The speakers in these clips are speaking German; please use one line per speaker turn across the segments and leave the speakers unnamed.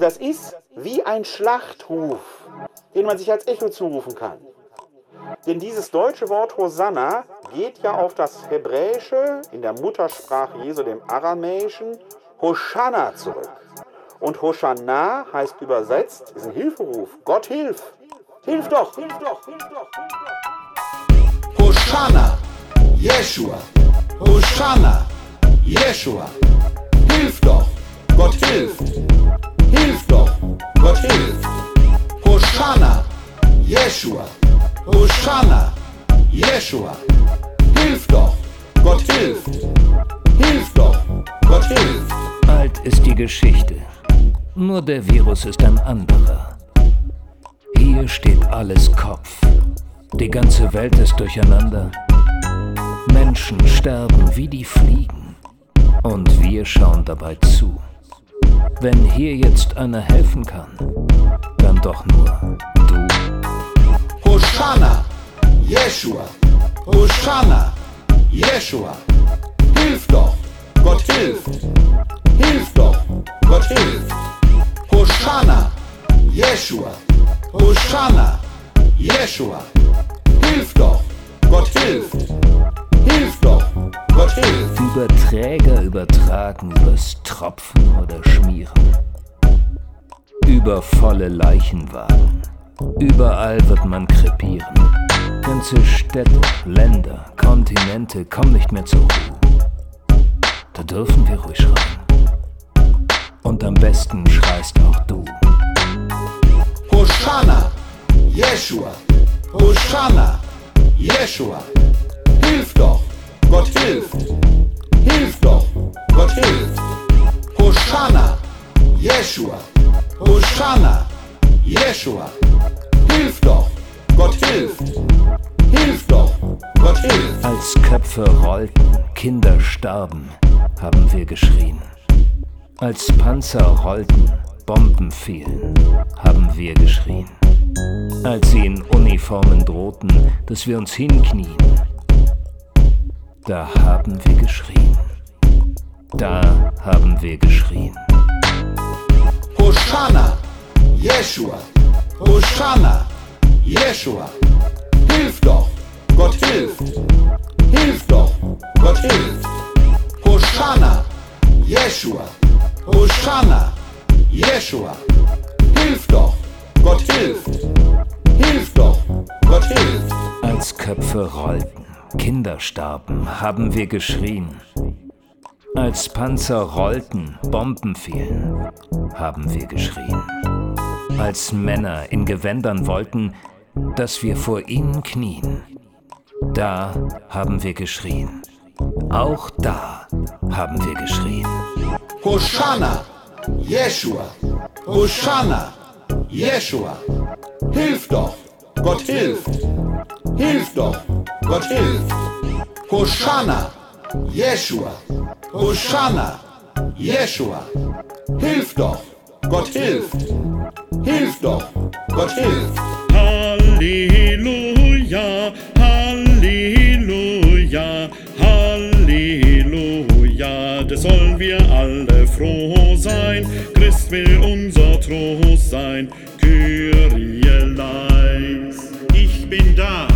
Das ist wie ein Schlachtruf, den man sich als Echo zurufen kann. Denn dieses deutsche Wort Hosanna geht ja auf das Hebräische in der Muttersprache Jesu, dem Aramäischen, Hosanna zurück. Und Hosanna heißt übersetzt, ist ein Hilferuf. Gott hilf! Hilf doch! Hilf doch! Hilf doch! Hilf
doch! Hosanna! Jeshua! Hosanna! Jeshua! Hilf doch! Gott hilft! Jeshua! Hosanna, Jeshua, hilf doch, Gott hilft, hilf doch, Gott hilft.
Alt ist die Geschichte, nur der Virus ist ein anderer. Hier steht alles Kopf, die ganze Welt ist durcheinander. Menschen sterben wie die Fliegen und wir schauen dabei zu. Wenn hier jetzt einer helfen kann, dann doch nur.
Hosanna, Jeshua, Hosanna, Jeshua. Hilf doch, Gott hilft. Hilf doch, Gott hilft. Hosanna, Jeshua, Hosanna, Jeshua. Hilf doch, Gott hilft. Hilf doch, Gott hilft.
Über Träger übertragen, übers Tropfen oder Schmieren. Über volle Leichenwagen Überall wird man krepieren. Ganze Städte, Länder, Kontinente kommen nicht mehr zur Ruhe. Da dürfen wir ruhig schreien. Und am besten schreist auch du.
Hosanna, Jeshua, Hosanna, Jeshua. Hilf doch, Gott hilft. Hilf doch, Gott hilft. Hosanna, Jeshua, Hosanna, Jeshua. Hilf doch, Gott hilft. Hilf doch, Gott hilft.
Als Köpfe rollten, Kinder starben, haben wir geschrien. Als Panzer rollten, Bomben fielen, haben wir geschrien. Als sie in Uniformen drohten, dass wir uns hinknien, da haben wir geschrien. Da haben wir geschrien.
Jeshua. Hosanna, Jeshua, hilf doch, Gott hilft, hilf doch, Gott hilft. Hosanna, Jeshua, Hosanna, Jeshua, hilf doch, Gott hilft, hilf doch, Gott hilft.
Als Köpfe rollten, Kinder starben, haben wir geschrien. Als Panzer rollten, Bomben fielen, haben wir geschrien als Männer in Gewändern wollten, dass wir vor ihnen knien. Da haben wir geschrien. Auch da haben wir geschrien.
Hosanna, Jeshua, Hosanna, Jeshua. Hilf doch, Gott hilft. Hilf doch, Gott hilft. Hosanna, Jeshua, Hosanna, Jeshua. Hilf doch, Gott hilft. Hilf doch! Gott hilf!
Halleluja, Halleluja, Halleluja. Da sollen wir alle froh sein. Christ will unser Trost sein. Kyrie leis. Ich bin da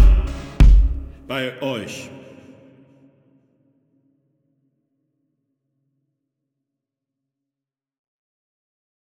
bei euch.